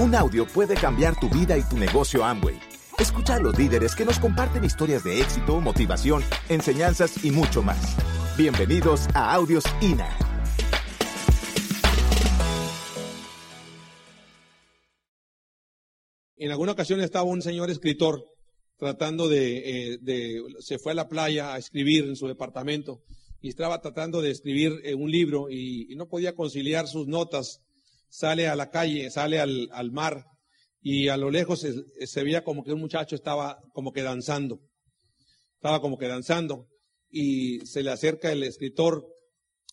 Un audio puede cambiar tu vida y tu negocio Amway. Escucha a los líderes que nos comparten historias de éxito, motivación, enseñanzas y mucho más. Bienvenidos a Audios INA. En alguna ocasión estaba un señor escritor tratando de, eh, se fue a la playa a escribir en su departamento y estaba tratando de escribir eh, un libro y, no podía conciliar sus notas. Sale a la calle, sale al, al mar y a lo lejos se, se, veía como que un muchacho estaba como que danzando. Estaba como que danzando y se le acerca el escritor.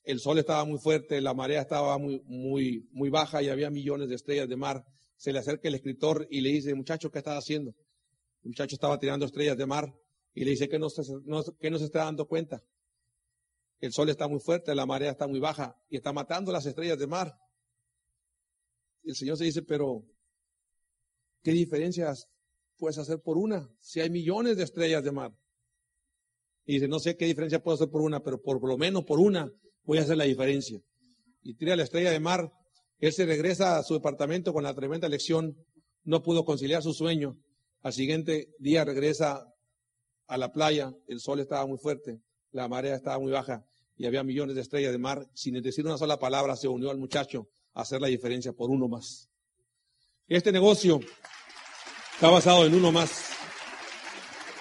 El sol estaba muy fuerte, la marea estaba muy, muy, muy baja y había millones de estrellas de mar se le acerca el escritor y le dice, muchacho, ¿qué estás haciendo? El muchacho estaba tirando estrellas de mar y le dice que no no, que no se está dando cuenta. El sol está muy fuerte, la marea está muy baja y está matando las estrellas de mar. El Señor se dice, pero ¿qué diferencias puedes hacer por una? Si hay millones de estrellas de mar. Y dice, no sé qué diferencia puedo hacer por una, pero por lo menos por una voy a hacer la diferencia. Y tira la estrella de mar él se regresa a su departamento con la tremenda lección, no pudo conciliar su sueño. Al siguiente día regresa a la playa, el sol estaba muy fuerte, la marea estaba muy baja y había millones de estrellas de mar. Sin decir una sola palabra, se unió al muchacho hacer la diferencia por uno más. Este negocio está basado en uno más.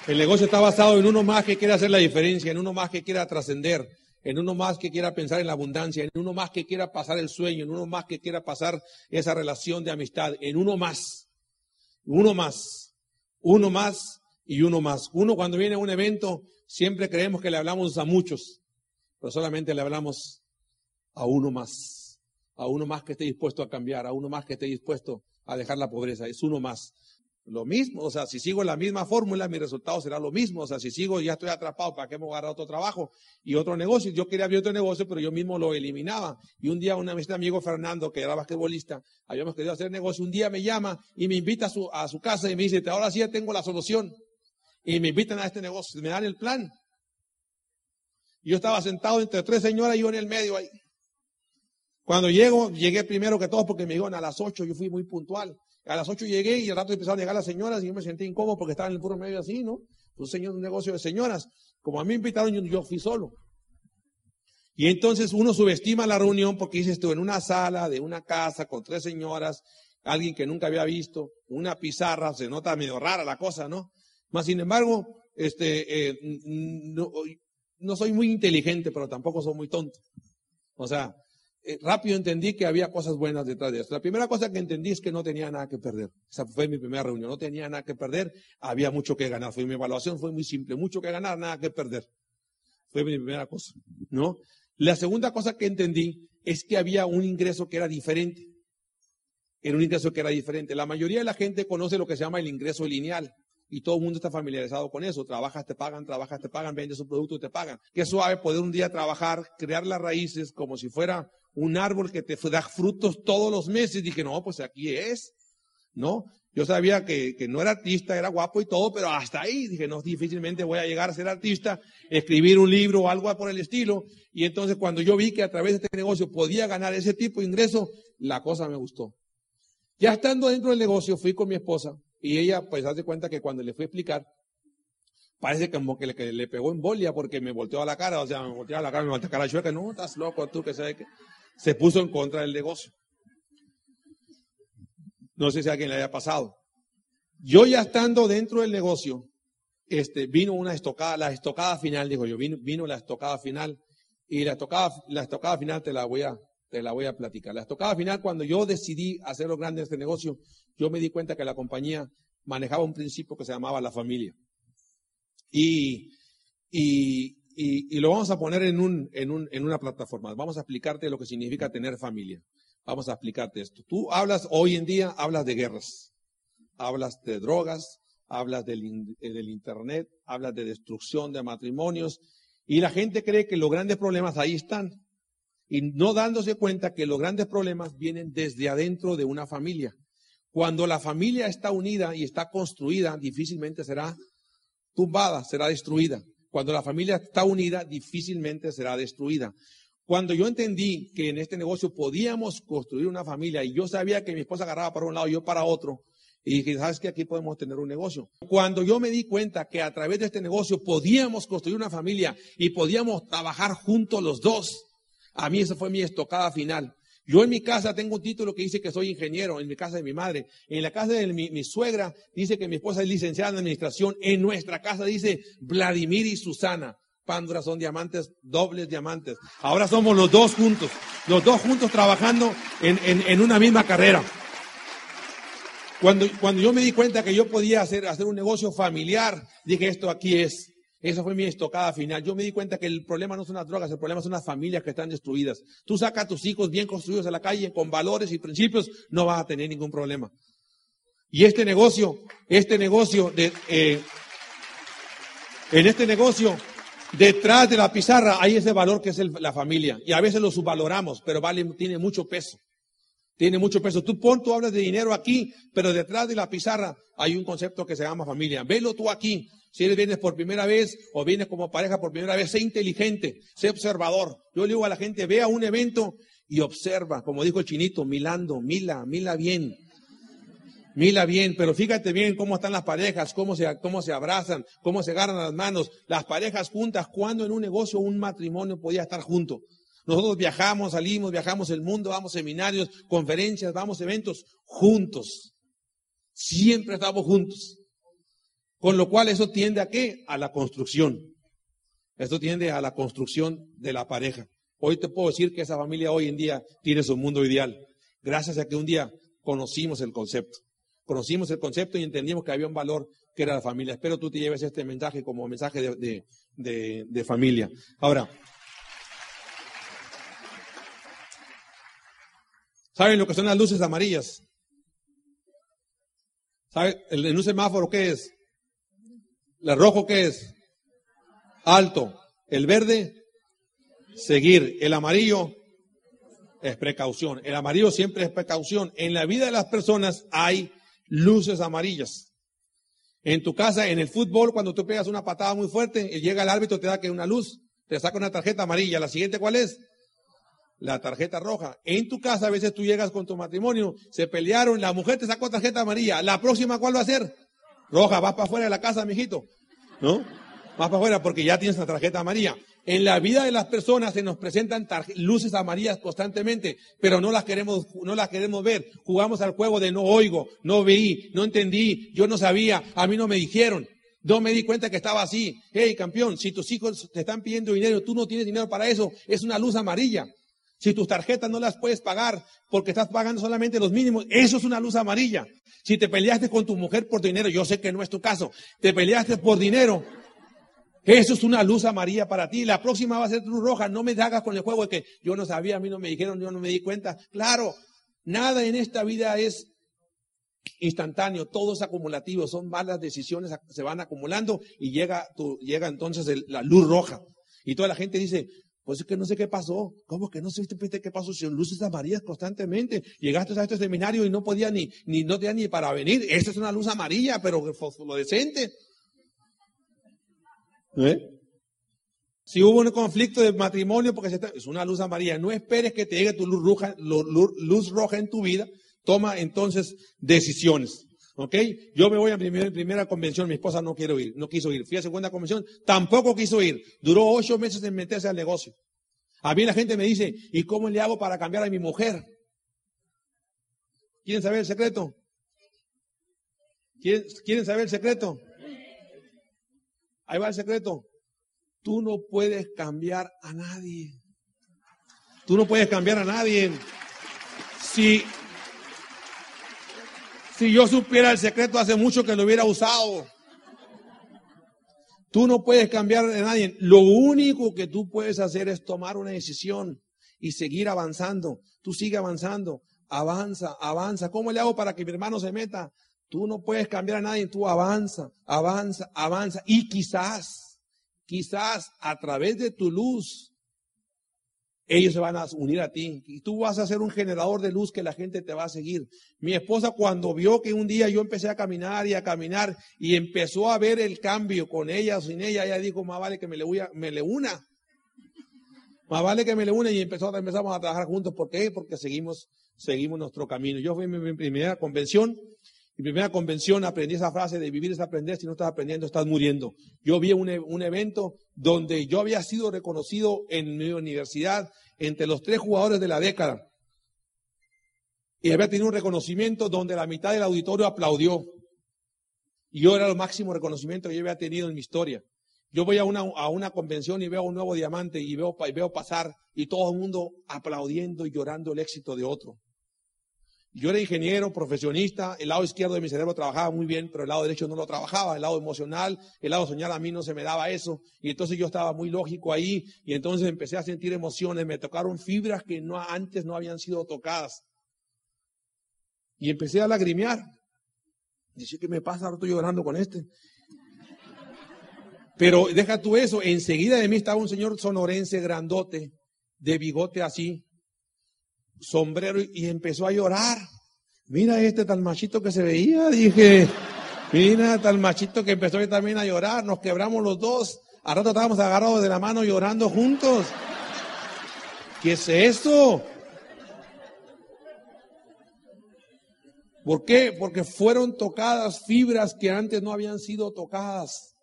El negocio está basado en uno más que quiere hacer la diferencia, en uno más que quiera trascender, en uno más que quiera pensar en la abundancia, en uno más que quiera pasar el sueño, en uno más que quiera pasar esa relación de amistad, en uno más, uno más, uno más y uno más. Uno cuando viene a un evento siempre creemos que le hablamos a muchos, pero solamente le hablamos a uno más, a uno más que esté dispuesto a cambiar, a uno más que esté dispuesto a dejar la pobreza, es uno más lo mismo, o sea, si sigo la misma fórmula, mi resultado será lo mismo, o sea, si sigo ya estoy atrapado, ¿para qué me voy otro trabajo y otro negocio? Yo quería abrir otro negocio, pero yo mismo lo eliminaba. Y un día un amigo Fernando, que era basquetbolista, habíamos querido hacer negocio, un día me llama y me invita a su, a su casa y me dice, ahora sí ya tengo la solución. Y me invitan a este negocio, me dan el plan. Yo estaba sentado entre tres señoras y yo en el medio ahí. Cuando llego, llegué primero que todos porque me iban a las ocho, yo fui muy puntual. A las ocho llegué y al rato empezaron a llegar las señoras y yo me sentí incómodo porque estaba en el puro medio así, ¿no? Un señor, un negocio de señoras. Como a mí me invitaron, yo, fui solo. Y entonces uno subestima la reunión porque dices tú en una sala de una casa con tres señoras, alguien que nunca había visto, una pizarra, se nota medio rara la cosa, ¿no? Más sin embargo, este, eh, no, no soy muy inteligente, pero tampoco soy muy tonto. O sea, rápido entendí que había cosas buenas detrás de esto. La primera cosa que entendí es que no tenía nada que perder. Esa fue mi primera reunión. No tenía nada que perder, había mucho que ganar. Fue mi evaluación, fue muy simple. Mucho que ganar, nada que perder. Fue mi primera cosa, ¿no? La segunda cosa que entendí es que había un ingreso que era diferente. Era un ingreso que era diferente. La mayoría de la gente conoce lo que se llama el ingreso lineal. Y todo el mundo está familiarizado con eso. Trabajas, te pagan, trabajas, te pagan, vendes un producto, te pagan. Qué suave poder un día trabajar, crear las raíces como si fuera un árbol que te da frutos todos los meses. Dije, no, pues aquí es, ¿no? Yo sabía que, que, no era artista, era guapo y todo, pero hasta ahí dije, no, difícilmente voy a llegar a ser artista, escribir un libro o algo por el estilo. Y entonces cuando yo vi que a través de este negocio podía ganar ese tipo de ingreso, la cosa me gustó. Ya estando dentro del negocio, fui con mi esposa y ella, pues, hace cuenta que cuando le fui a explicar, parece como que le, que le pegó en bolia porque me volteó a la cara, o sea, me volteó a la cara, me volteó a la cara chueca, no, estás loco tú, que sabes que se puso en contra del negocio. No sé si a alguien le haya pasado. Yo ya estando dentro del negocio, este, vino una estocada, la estocada final, digo yo, vino, la estocada final, y la estocada, la estocada final te la voy a, te la voy a platicar. La estocada final, cuando yo decidí hacer lo grande este negocio, yo me di cuenta que la compañía manejaba un principio que se llamaba la familia. Y, y, y, lo vamos a poner en, un, en, un, en una plataforma. Vamos a explicarte lo que significa tener familia. Vamos a explicarte esto. Tú hablas, hoy en día, hablas de guerras, hablas de drogas, hablas del, del Internet, hablas de destrucción de matrimonios, y la gente cree que los grandes problemas ahí están, y no dándose cuenta que los grandes problemas vienen desde adentro de una familia. Cuando la familia está unida y está construida, difícilmente será tumbada, será destruida. Cuando la familia está unida, difícilmente será destruida. Cuando yo entendí que en este negocio podíamos construir una familia y yo sabía que mi esposa agarraba para un lado y yo para otro, y ¿sabes que Aquí podemos tener un negocio. Cuando yo me di cuenta que a través de este negocio podíamos construir una familia y podíamos trabajar juntos los dos, a mí esa fue mi estocada final. Yo en mi casa tengo un título que dice que soy ingeniero, en mi casa de mi madre. En la casa de mi, mi, suegra dice que mi esposa es licenciada en administración. En nuestra casa dice Vladimir y Susana. Pandora son diamantes, dobles diamantes. Ahora somos los dos juntos, los dos juntos trabajando en, en, una misma carrera. Cuando, cuando yo me di cuenta que yo podía hacer, hacer un negocio familiar, dije esto aquí es. Esa fue mi estocada final. Yo me di cuenta que el problema no son las drogas, el problema son las familias que están destruidas. Tú sacas a tus hijos bien construidos a la calle, con valores y principios, no vas a tener ningún problema. Y este negocio, este negocio de, eh, en este negocio Detrás de la pizarra hay ese valor que es la familia. Y a veces lo subvaloramos, pero vale, tiene mucho peso. Tiene mucho peso. Tú pon, tú hablas de dinero aquí, pero detrás de la pizarra hay un concepto que se llama familia. Velo tú aquí. Si eres vienes por primera vez o vienes como pareja por primera vez, sé inteligente, sé observador. Yo le digo a la gente, vea un evento y observa, como dijo el chinito, milando, mila, mila bien. Mira bien, pero fíjate bien cómo están las parejas, cómo se, cómo se abrazan, cómo se agarran las manos, las parejas juntas, cuando en un negocio un matrimonio podía estar junto. Nosotros viajamos, salimos, viajamos el mundo, vamos a seminarios, conferencias, vamos a eventos juntos. Siempre estamos juntos. Con lo cual eso tiende a qué? A la construcción. Esto tiende a la construcción de la pareja. Hoy te puedo decir que esa familia hoy en día tiene su mundo ideal. Gracias a que un día conocimos el concepto conocimos el concepto y entendimos que había un valor que era la familia. Espero tú te lleves este mensaje como mensaje de, familia. Ahora, ¿saben lo que son las luces amarillas? ¿Saben en un semáforo qué es? ¿El rojo qué es? Alto. El verde, seguir. El amarillo es precaución. El amarillo siempre es precaución. En la vida de las personas hay luces amarillas. En tu casa, en el fútbol, cuando tú pegas una patada muy fuerte llega el árbitro, te da que una luz, te saca una tarjeta amarilla. La siguiente, ¿cuál es? La tarjeta roja. En tu casa, a veces tú llegas con tu matrimonio, se pelearon, la mujer te sacó tarjeta amarilla. La próxima, ¿cuál va a ser? Roja, vas para afuera de la casa, mijito. ¿No? Vas para afuera porque ya tienes la tarjeta amarilla. En la vida de las personas se nos presentan luces amarillas constantemente, pero no las queremos, no las queremos ver. Jugamos al juego de no oigo, no veí, no entendí, yo no sabía, a mí no me dijeron. No me di cuenta que estaba así. Hey, campeón, si tus hijos te están pidiendo dinero, tú no tienes dinero para eso, es una luz amarilla. Si tus tarjetas no las puedes pagar porque estás pagando solamente los mínimos, eso es una luz amarilla. Si te peleaste con tu mujer por dinero, yo sé que no es tu caso, te peleaste por dinero, eso es una luz amarilla para ti. La próxima va a ser luz roja. No me hagas con el juego de que yo no sabía, a mí no me dijeron, yo no me di cuenta. Claro, nada en esta vida es instantáneo, todo es acumulativo, son malas decisiones, se van acumulando y llega, llega entonces la luz roja. Y toda la gente dice, pues es que no sé qué pasó. ¿Cómo que no sé qué pasó? Si luces amarillas constantemente. Llegaste a este seminario y no podía ni, ni no tenía ni para venir. Esta es una luz amarilla, pero decente. ¿Eh? Si hubo un conflicto de matrimonio porque es una luz amarilla, no esperes que te llegue tu luz roja, luz roja en tu vida, toma entonces decisiones. ¿Ok? Yo me voy a primera, convención, mi esposa no quiero ir, no quiso ir. Fui a segunda convención, tampoco quiso ir. Duró ocho meses en meterse al negocio. A mí la gente me dice, ¿y cómo le hago para cambiar a mi mujer? ¿Quieren saber el secreto? ¿Quieren saber el secreto? Ahí va el secreto. Tú no puedes cambiar a nadie. Tú no puedes cambiar a nadie. Si, si yo supiera el secreto hace mucho que lo hubiera usado. Tú no puedes cambiar a nadie. Lo único que tú puedes hacer es tomar una decisión y seguir avanzando. Tú sigue avanzando. Avanza, avanza. ¿Cómo le hago para que mi hermano se meta? Tú no puedes cambiar a nadie, tú avanza, avanza, avanza. Y quizás, quizás a través de tu luz, ellos se van a unir a ti. Y tú vas a ser un generador de luz que la gente te va a seguir. Mi esposa cuando vio que un día yo empecé a caminar y a caminar y empezó a ver el cambio con ella o sin ella, ella dijo, más vale que me le, me le una. Más vale que me le une y empezó, empezamos a trabajar juntos. ¿Por qué? Porque seguimos, seguimos nuestro camino. Yo fui en mi primera convención. Mi primera convención aprendí esa frase de vivir es aprender. Si no estás aprendiendo, estás muriendo. Yo vi un, un evento donde yo había sido reconocido en mi universidad entre los tres jugadores de la década. Y había tenido un reconocimiento donde la mitad del auditorio aplaudió. Y yo era el máximo reconocimiento que yo había tenido en mi historia. Yo voy a una, a una convención y veo un nuevo diamante y veo, y veo pasar y todo el mundo aplaudiendo y llorando el éxito de otro. Yo era ingeniero, profesionista, el lado izquierdo de mi cerebro trabajaba muy bien, pero el lado derecho no lo trabajaba, el lado emocional, el lado soñar a mí no se me daba eso, y entonces yo estaba muy lógico ahí, y entonces empecé a sentir emociones, me tocaron fibras que no, antes no habían sido tocadas. Y empecé a lagrimear. Dice, ¿qué me pasa? Ahora estoy llorando con este. Pero deja tú eso, enseguida de mí estaba un señor sonorense grandote, de bigote así, sombrero, y empezó a llorar. Mira este tal machito que se veía, dije, mira tal machito que empezó también a llorar, nos quebramos los dos, a rato estábamos agarrados de la mano llorando juntos. ¿Qué es eso? ¿Por qué? Porque fueron tocadas fibras que antes no habían sido tocadas.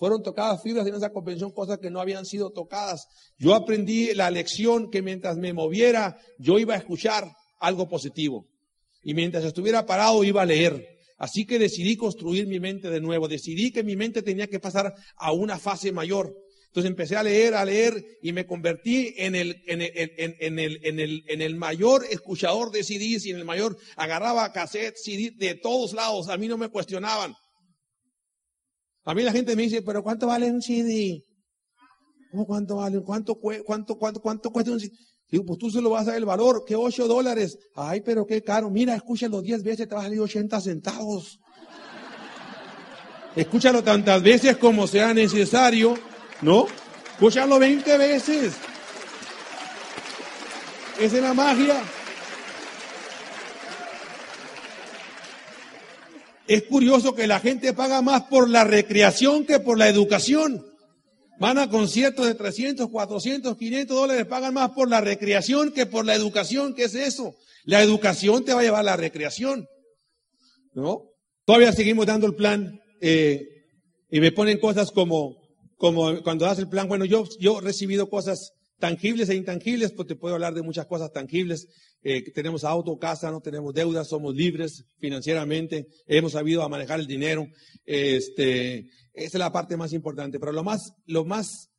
Fueron tocadas fibras en esa convención, cosas que no habían sido tocadas. Yo aprendí la lección que mientras me moviera, yo iba a escuchar algo positivo. Y mientras estuviera parado, iba a leer. Así que decidí construir mi mente de nuevo. Decidí que mi mente tenía que pasar a una fase mayor. Entonces empecé a leer, a leer y me convertí en el, en el, en, el, en el, mayor escuchador de CDs y en el mayor agarraba cassette, CD de todos lados. A mí no me cuestionaban. A mí la gente me dice, pero ¿cuánto vale un CD? ¿Cuánto vale? ¿Cuánto, cuánto, cuánto, cuánto cuesta un CD? Digo, pues tú se lo vas a dar el valor, que 8 dólares. Ay, pero qué caro. Mira, escúchalo 10 veces, te va a salir 80 centavos. Escúchalo tantas veces como sea necesario, ¿no? Escúchalo 20 veces. Esa es la magia. Es curioso que la gente paga más por la recreación que por la educación. Van a conciertos de 300, 400, 500 dólares, pagan más por la recreación que por la educación. ¿Qué es eso? La educación te va a llevar a la recreación. ¿No? Todavía seguimos dando el plan eh, y me ponen cosas como, como cuando das el plan, bueno, yo, yo he recibido cosas tangibles e intangibles, pues te puedo hablar de muchas cosas tangibles. Eh, tenemos auto, casa, no tenemos deudas, somos libres financieramente, hemos sabido manejar el dinero. Este, esa es la parte más importante. Pero lo más, lo más,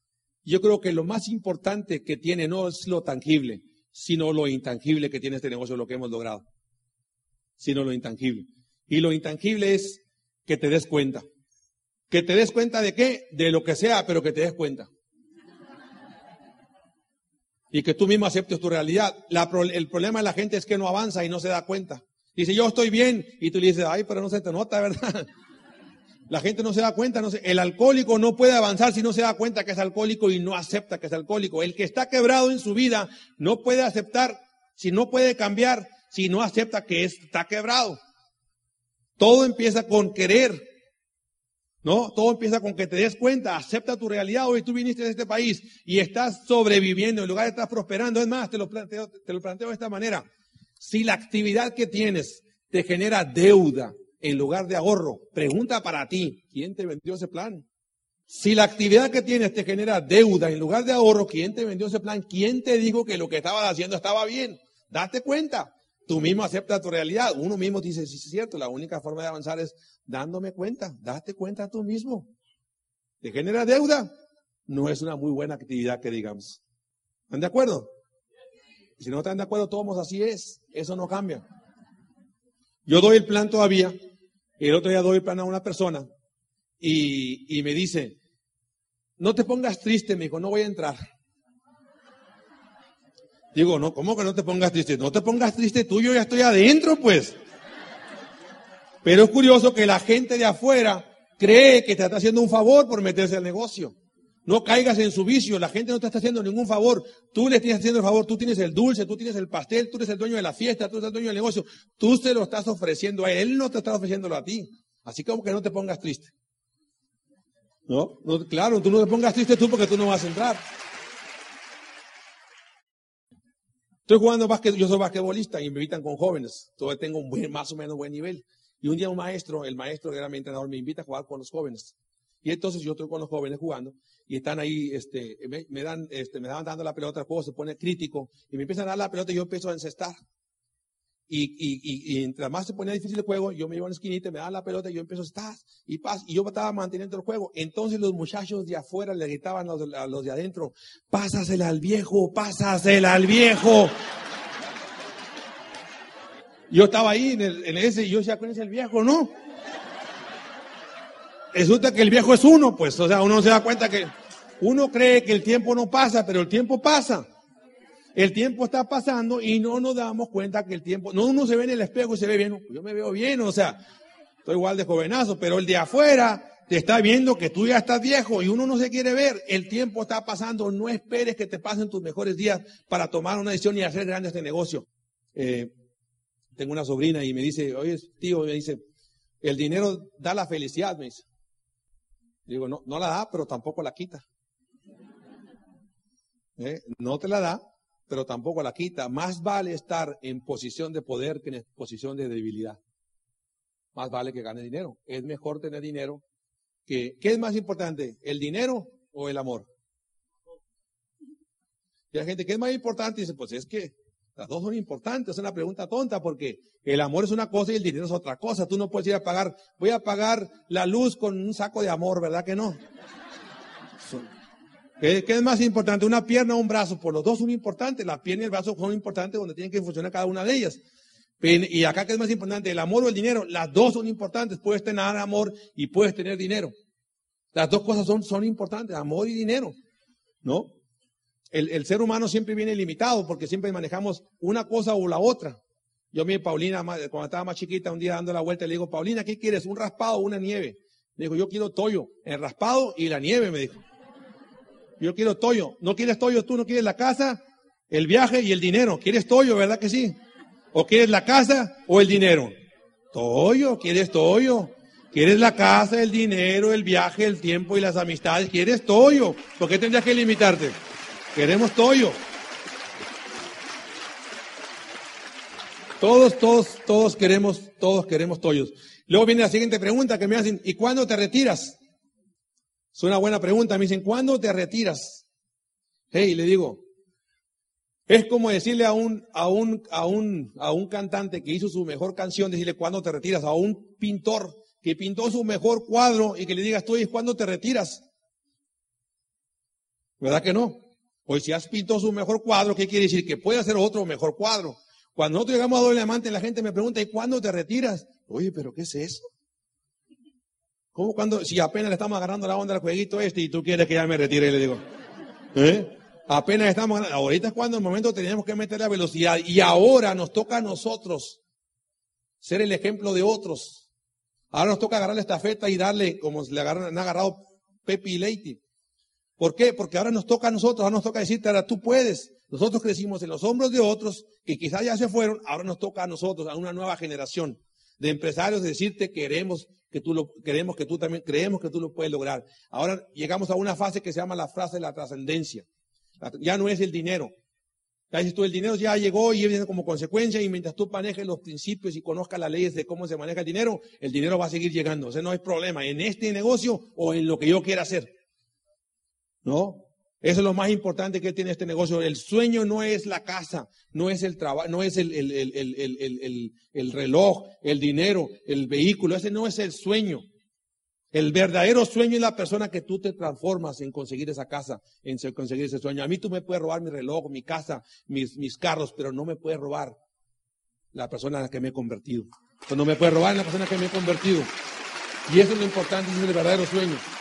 yo creo que lo más importante que tiene no es lo tangible, sino lo intangible que tiene este negocio, lo que hemos logrado. Sino lo intangible. Y lo intangible es que te des cuenta. Que te des cuenta de qué? De lo que sea, pero que te des cuenta y que tú mismo aceptes tu realidad. el problema de la gente es que no avanza y no se da cuenta. Dice, yo estoy bien, y tú le dices, ay, pero no se te nota, ¿verdad? La gente no se da cuenta, no el alcohólico no puede avanzar si no se da cuenta que es alcohólico y no acepta que es alcohólico. El que está quebrado en su vida no puede aceptar, si no puede cambiar, si no acepta que está quebrado. Todo empieza con querer, ¿No? Todo empieza con que te des cuenta, acepta tu realidad. Hoy tú viniste de este país y estás sobreviviendo, en lugar de estar prosperando. Es más, te lo planteo, te lo planteo de esta manera. Si la actividad que tienes te genera deuda en lugar de ahorro, pregunta para ti, ¿quién te vendió ese plan? Si la actividad que tienes te genera deuda en lugar de ahorro, ¿quién te vendió ese plan? ¿Quién te dijo que lo que estabas haciendo estaba bien? Date cuenta. Tú mismo aceptas tu realidad. Uno mismo dice, sí, es cierto, la única forma de avanzar es dándome cuenta. Date cuenta tú mismo. ¿Te genera deuda? No es una muy buena actividad que digamos. ¿Están de acuerdo? Si no están de acuerdo, todos así es. Eso no cambia. Yo doy el plan todavía. El otro día doy el plan a una persona y, y me dice, no te pongas triste, me dijo, no voy a entrar. Digo, no, ¿cómo que no te pongas triste? No te pongas triste tú, yo ya estoy adentro, pues. Pero es curioso que la gente de afuera cree que te está haciendo un favor por meterse al negocio. No caigas en su vicio, la gente no te está haciendo ningún favor. Tú le estás haciendo el favor, tú tienes el dulce, tú tienes el pastel, tú eres el dueño de la fiesta, tú eres el dueño del negocio. Tú se lo estás ofreciendo a él, él no te está ofreciéndolo a ti. Así como que no te pongas triste. ¿No? no claro, tú no te pongas triste tú porque tú no vas a entrar. Estoy jugando básquet, yo soy basquetbolista y me invitan con jóvenes. Todavía tengo un buen, más o menos buen nivel. Y un día un maestro, el maestro que era mi entrenador, me invita a jugar con los jóvenes. Y entonces yo estoy con los jóvenes jugando y están ahí, este, me, dan, este, me daban dando la pelota, el juego se pone crítico y me empiezan a dar la pelota y yo empiezo a encestar. Y, y, y, y entre más se ponía difícil el juego, yo me iba a la esquinita, me daban la pelota y yo empiezo a estar y paz. Y yo estaba manteniendo el juego. Entonces los muchachos de afuera le gritaban a los, a los de adentro, pásasela al viejo, pásasela al viejo. Yo estaba ahí en, el, en ese y yo decía, ¿cuál es el viejo? No. Resulta que el viejo es uno, pues, o sea, uno se da cuenta que uno cree que el tiempo no pasa, pero el tiempo pasa. El tiempo está pasando y no nos damos cuenta que el tiempo, no uno se ve en el espejo y se ve bien, yo me veo bien, o sea, estoy igual de jovenazo, pero el de afuera te está viendo que tú ya estás viejo y uno no se quiere ver. El tiempo está pasando, no esperes que te pasen tus mejores días para tomar una decisión y hacer grande este negocio. Eh, tengo una sobrina y me dice, oye, tío, me dice, el dinero da la felicidad, me dice. Digo, no, no la da, pero tampoco la quita. ¿Eh? No te la da, pero tampoco la quita. Más vale estar en posición de poder que en posición de debilidad. Más vale que gane dinero. Es mejor tener dinero que... ¿Qué es más importante? ¿El dinero o el amor? Y la gente, ¿qué es más importante? dice, pues es que las dos son importantes, es una pregunta tonta porque el amor es una cosa y el dinero es otra cosa. Tú no puedes ir a pagar, voy a pagar la luz con un saco de amor, ¿verdad que no? ¿Qué, es más importante? ¿Una pierna o un brazo? Pues los dos son importantes. La pierna y el brazo son importantes donde tienen que funcionar cada una de ellas. Y acá, ¿qué es más importante? ¿El amor o el dinero? Las dos son importantes. Puedes tener amor y puedes tener dinero. Las dos cosas son, son importantes, amor y dinero. ¿No? el, ser humano siempre viene limitado porque siempre manejamos una cosa o la otra. Yo mi Paulina, cuando estaba más chiquita, un día dando la vuelta, le digo, Paulina, ¿qué quieres? ¿Un raspado o una nieve? Me dijo, yo quiero toyo, el raspado y la nieve, me dijo. Yo quiero toyo. ¿No quieres toyo tú? ¿No quieres la casa, el viaje y el dinero? ¿Quieres toyo, verdad que sí? ¿O quieres la casa o el dinero? Toyo, ¿quieres toyo? ¿Quieres la casa, el dinero, el viaje, el tiempo y las amistades? ¿Quieres toyo? ¿Por qué tendrías que limitarte? Queremos toyo. Todos, todos, todos queremos, todos queremos toyos. Luego viene la siguiente pregunta que me hacen, ¿y cuándo te retiras? Es una buena pregunta. Me dicen, ¿cuándo te retiras? Hey, le digo, es como decirle a un, a un, a un, a un cantante que hizo su mejor canción, decirle, ¿cuándo te retiras? A un pintor que pintó su mejor cuadro y que le digas, tú, ¿y cuándo te retiras? ¿Verdad que no? Hoy si has pintado su mejor cuadro, ¿qué quiere decir? Que puede hacer otro mejor cuadro. Cuando nosotros llegamos a doble amante, la gente me pregunta, ¿y cuándo te retiras? Oye, pero ¿qué es eso? ¿Cómo cuando, si apenas le estamos agarrando la onda al jueguito este y tú quieres que ya me retire? Le digo, ¿eh? Apenas estamos, ahorita es cuando el momento teníamos que meter la velocidad y ahora nos toca a nosotros ser el ejemplo de otros. Ahora nos toca agarrar la estafeta y darle como le han agarrado Pepe y Leite. ¿Por qué? Porque ahora nos toca a nosotros, ahora nos toca decirte, ahora tú puedes. Nosotros crecimos en los hombros de otros que quizás ya se fueron, ahora nos toca a nosotros, a una nueva generación de empresarios, decirte queremos que tú lo, queremos que tú también, creemos que tú lo puedes lograr. Ahora llegamos a una fase que se llama la frase de la trascendencia. Ya no es el dinero. Ya dices tú, el dinero ya llegó y viene como consecuencia y mientras tú manejes los principios y conozcas las leyes de cómo se maneja el dinero, el dinero va a seguir llegando. O sea, no hay problema en este negocio o en lo que yo quiera hacer. ¿No? Eso es lo más importante que tiene este negocio. El sueño no es la casa, no es el trabajo, no es el, el, el, el, reloj, el dinero, el vehículo. Ese no es el sueño. El verdadero sueño es la persona que tú te transformas en conseguir esa casa, en conseguir ese sueño. A mí tú me puedes robar mi reloj, mi casa, mis, mis carros, pero no me puedes robar la persona en la que me he convertido. no me puedes robar la persona en la que me he convertido. Y eso es lo importante, es el verdadero sueño.